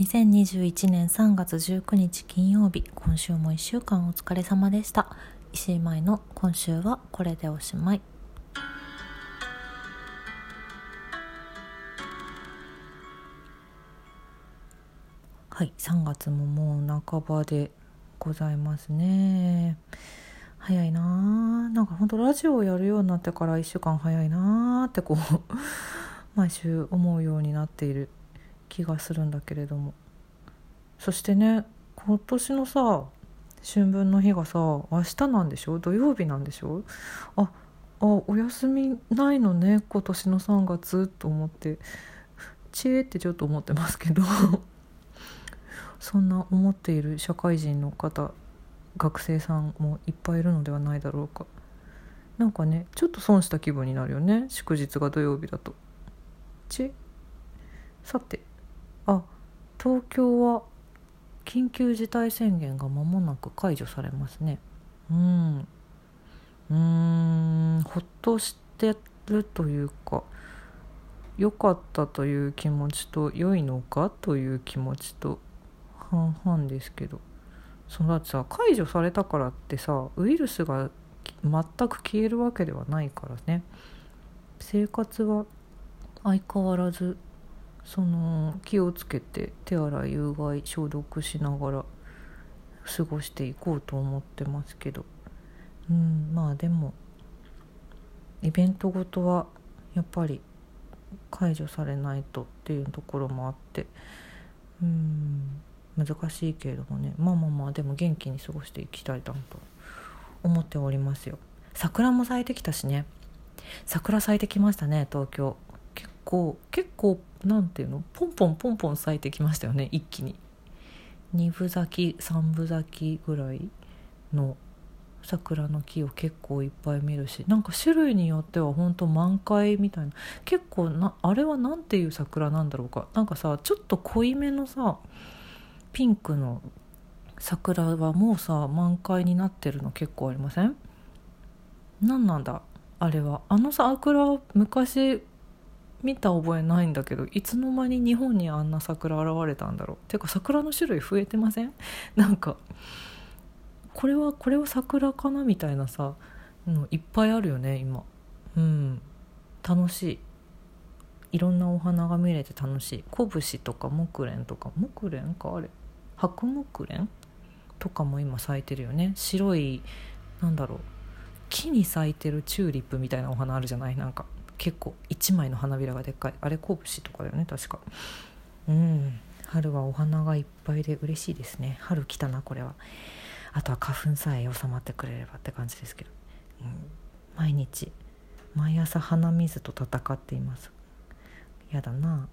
2021年3月19日金曜日今週も1週間お疲れ様でした。石井舞の今週はこれでおしまい。はい3月ももう半ばでございますね。早いなーなんかほんとラジオをやるようになってから1週間早いなーってこう毎週思うようになっている。気がするんだけれども。そしてね今年のさ春分の日がさ明日なんでしょ？土曜日なんでしょ？ああお休みないのね今年の3月と思って。チエってちょっと思ってますけど。そんな思っている社会人の方学生さんもいっぱいいるのではないだろうか。なんかねちょっと損した気分になるよね祝日が土曜日だと。ちさてあ東京は緊急事態宣言が間もなく解除されますね。うん。うん。ほっとしてるというか良かったという気持ちと良いのかという気持ちと半々ですけど。そのだってさ解除されたからってさウイルスが全く消えるわけではないからね。生活は相変わらずその気をつけて手洗いうがい消毒しながら過ごしていこうと思ってますけど。うんまあでもイベントごとはやっぱり解除されないとっていうところもあって。うん難しいけれどもね。まあまあまあでも元気に過ごしていきたいなと思っておりますよ。桜も咲いてきたしね。桜咲いてきましたね東京。結構結構なんていうの？ポンポンポンポン咲いてきましたよね一気に。2分咲き3分咲きぐらいの桜の木を結構いっぱい見るし。なんか種類によっては本当満開みたいな。結構なあれは何ていう桜なんだろうか。なんかさちょっと濃いめのさピンクの桜はもうさ満開になってるの結構ありません？何なんだあれは。あのさ桜昔見た覚えないんだけどいつの間に日本にあんな桜現れたんだろう。ていうか桜の種類増えてません？なんかこれはこれは桜かなみたいなさのいっぱいあるよね今。うん。楽しい。いろんなお花が見れて楽しい。コブシとか木蓮とか。木蓮かあれ？白木蓮？とかも今咲いてるよね。白いなんだろう。木に咲いてるチューリップみたいなお花あるじゃない？なんか。結構1枚の花びらがでっかい。あれコブシとかだよね確か。うん。春はお花がいっぱいで嬉しいですね。春来たなこれは。あとは花粉さえ収まってくれればって感じですけど、うん、毎日毎朝鼻水と戦っています。やだな。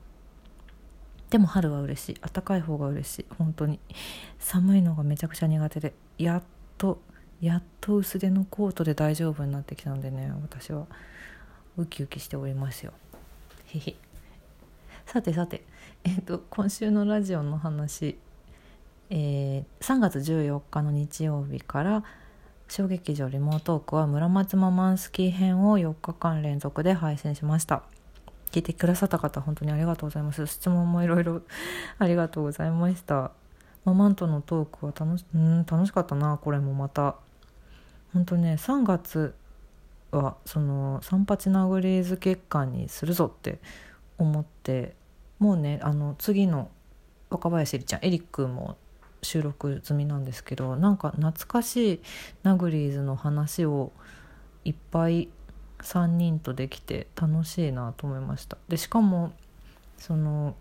でも春は嬉しい。暖かい方が嬉しい。本当に。寒いのがめちゃくちゃ苦手で。やっとやっと薄手のコートで大丈夫になってきたんでね私は。ウキウキしておりますよ。さてさてえっ、と今週のラジオの話えー、3月14日の日曜日から小劇場リモートークは村松ママンスキー編を4日間連続で配信しました。聞いてくださった方本当にありがとうございます。質問もいろいろ ありがとうございました。ママンとのトークは楽しうん楽しかったなこれもまた。本当ね3月はその三八殴り図月間にするぞって思ってもうねあの次の若林えりちゃんエリックも収録済みなんですけどなんか懐かしいナグリーズの話をいっぱい3人とできて楽しいなと思いました。でしかもその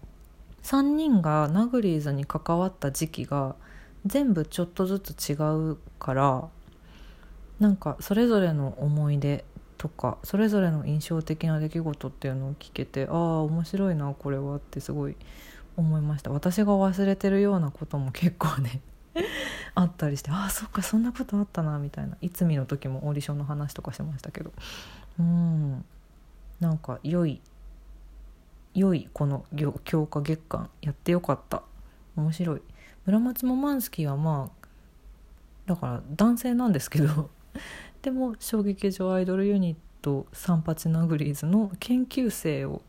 3人がナグリーズに関わった時期が全部ちょっとずつ違うからなんかそれぞれの思い出とかそれぞれの印象的な出来事っていうのを聞けてああ面白いなこれはってすごい思いました。私が忘れてるようなことも結構ね あったりしてああそっかそんなことあったなみたいな。いつみの時もオーディションの話とかしましたけど。うん。なんか良い良いこの強化月間やってよかった。面白い。村松もマンスキーはまあだから男性なんですけど でも小劇場アイドルユニット三八ナグリーズの研究生を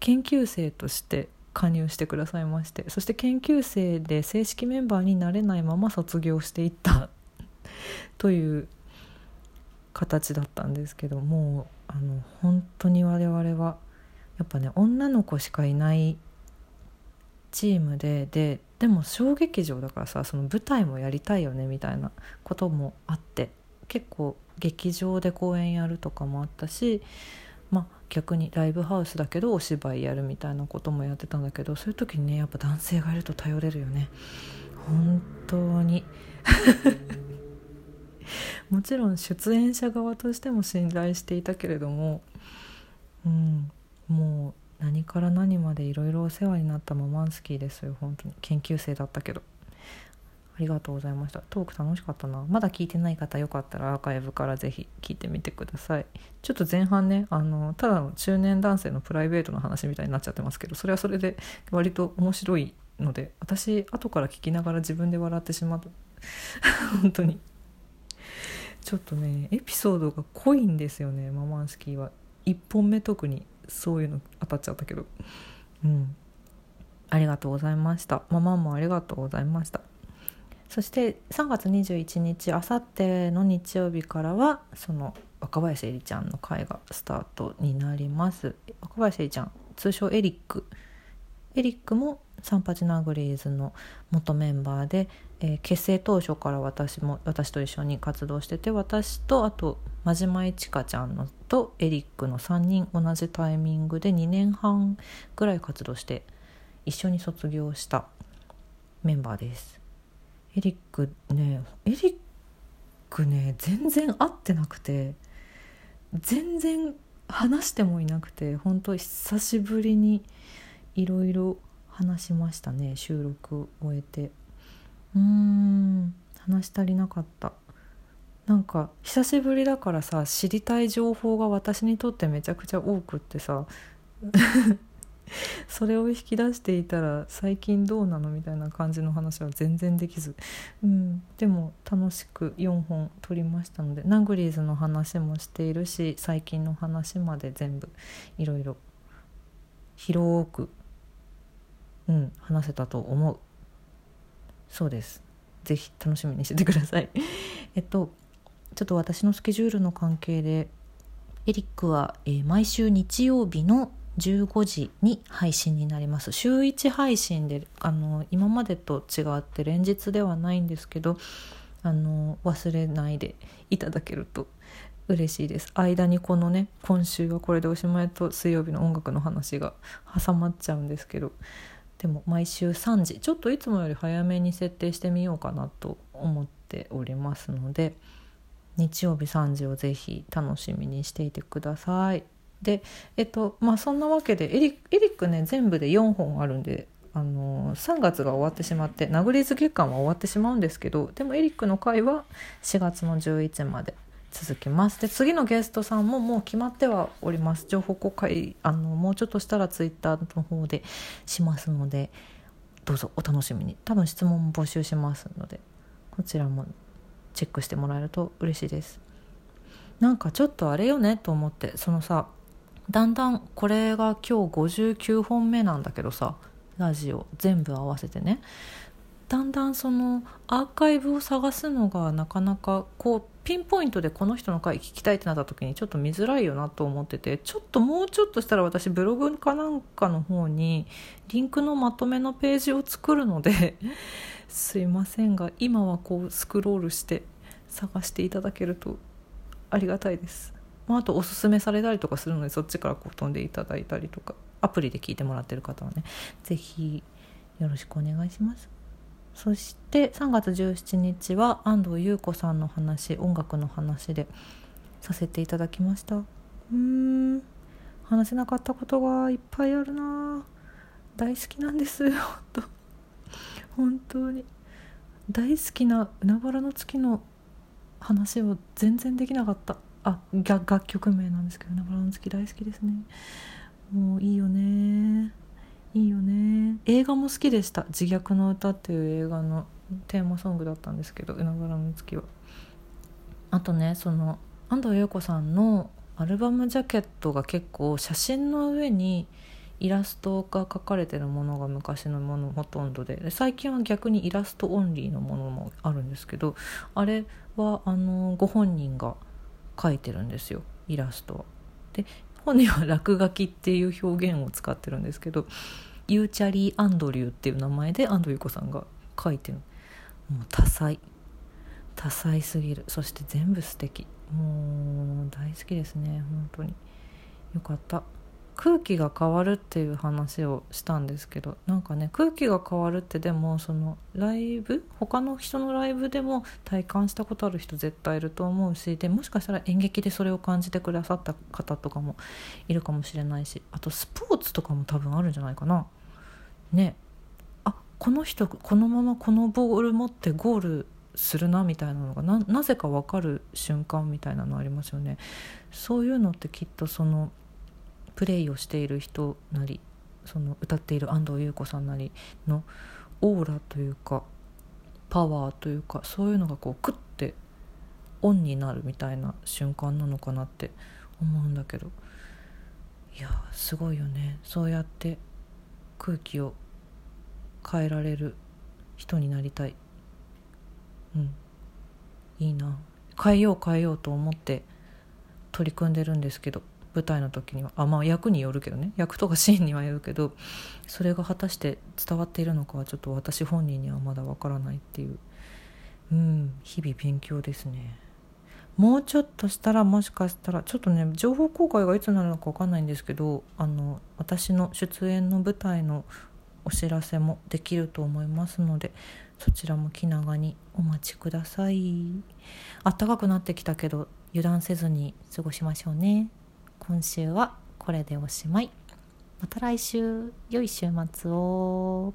研究生として加入してくださいましてそして研究生で正式メンバーになれないまま卒業していった という形だったんですけどもあの本当に我々はやっぱね女の子しかいないチームでででも小劇場だからさその舞台もやりたいよねみたいなこともあって結構劇場で公演やるとかもあったしまあ逆にライブハウスだけどお芝居やるみたいなこともやってたんだけどそういう時にねやっぱ男性がいると頼れるよね。本当に。もちろん出演者側としても信頼していたけれどもうんもう何から何までいろいろお世話になったママンスキーですよ本当に。研究生だったけどありがとうございました。トーク楽しかったな。まだ聞いてない方よかったらアーカイブからぜひ聞いてみてください。ちょっと前半ねあのただの中年男性のプライベートの話みたいになっちゃってますけどそれはそれで割と面白いので私後から聞きながら自分で笑ってしまう。本当に。ちょっとねエピソードが濃いんですよね。ママンスキーは。1本目特にそういうの当たっちゃったけど。うん。ありがとうございました。ママもありがとうございました。そして3月21日あさっての日曜日からはその若林絵里ちゃんの会がスタートになります。若林絵里ちゃん通称エリック。エリックもサンパチナグリーズの元メンバーで、えー、結成当初から私も私と一緒に活動してて私とあと真島いちかちゃんのとエリックの3人同じタイミングで2年半ぐらい活動して一緒に卒業したメンバーです。エリックねエリックね全然会ってなくて全然話してもいなくて本当久しぶりにいろいろ話しましたね収録終えて。うーん話し足りなかった。なんか久しぶりだからさ知りたい情報が私にとってめちゃくちゃ多くってさ。それを引き出していたら最近どうなのみたいな感じの話は全然できず、うん、でも楽しく4本撮りましたのでナングリーズの話もしているし最近の話まで全部いろいろ広く、うん、話せたと思う。そうです。是非楽しみにしててください。えっとちょっと私のスケジュールの関係でエリックは、えー、毎週日曜日の15時に配信になります週1配信であの今までと違って連日ではないんですけどあの忘れないでいただけると嬉しいです間にこのね今週はこれでおしまいと水曜日の音楽の話が挟まっちゃうんですけどでも毎週3時ちょっといつもより早めに設定してみようかなと思っておりますので日曜日3時をぜひ楽しみにしていてください。でえっとまあそんなわけでエリエリックね全部で4本あるんであの3月が終わってしまって殴り月間は終わってしまうんですけどでもエリックの回は4月の11まで続きます。で次のゲストさんももう決まってはおります。情報公開あのもうちょっとしたらツイッターの方でしますのでどうぞお楽しみに。多分質問も募集しますのでこちらもチェックしてもらえると嬉しいです。なんかちょっとあれよねと思ってそのさだんだんこれが今日59本目なんだけどさラジオ全部合わせてね。だんだんそのアーカイブを探すのがなかなかこうピンポイントでこの人の回聞きたいってなった時にちょっと見づらいよなと思っててちょっともうちょっとしたら私ブログかなんかの方にリンクのまとめのページを作るので すいませんが今はこうスクロールして探していただけるとありがたいです。まあ、あとおすすめされたりとかするのでそっちからこう飛んでいただいたりとかアプリで聞いてもらってる方はね是非よろしくお願いします。そして3月17日は安藤優子さんの話音楽の話でさせていただきました。うん。話せなかったことがいっぱいあるな。大好きなんです 本当。本当に。大好きな海原の月の話を全然できなかった。あ楽曲名なんですけど「ナバラの月」大好きですね。もういいよね。いいよね。映画も好きでした「自虐の歌」っていう映画のテーマソングだったんですけど「海原の月は」あとねその安藤優子さんのアルバムジャケットが結構写真の上にイラストが描かれてるものが昔のものほとんどで最近は逆にイラストオンリーのものもあるんですけどあれはあのご本人が描いてるんですよイラストは。で本人は落書きっていう表現を使ってるんですけどユーチャリー・アンドリューっていう名前でアンドリュー子さんが描いてる。もう多才。多才すぎる。そして全部素敵。もう大好きですね本当に。よかった。空気が変わるっていう話をしたんですけどなんかね空気が変わるってでもそのライブ他の人のライブでも体感したことある人絶対いると思うしでもしかしたら演劇でそれを感じてくださった方とかもいるかもしれないしあとスポーツとかも多分あるんじゃないかな。ね。あこの人このままこのボール持ってゴールするなみたいなのがなぜか分かる瞬間みたいなのありますよね。そういうのってきっとそのプレイをしている人なりその歌っている安藤優子さんなりのオーラというかパワーというかそういうのがこうクッてオンになるみたいな瞬間なのかなって思うんだけど。いやすごいよね。そうやって空気を変えられる人になりたい。うん。いいな。変えよう変えようと思って取り組んでるんですけど。舞台の時にはあまあ役によるけどね。役とかシーンにはよるけどそれが果たして伝わっているのかはちょっと私本人にはまだわからないっていう。うん日々勉強ですね。もうちょっとしたらもしかしたらちょっとね情報公開がいつになるのか分かんないんですけどあの私の出演の舞台のお知らせもできると思いますのでそちらも気長にお待ちください。暖かくなってきたけど油断せずに過ごしましょうね。今週はこれでおしまい。また来週。良い週末を。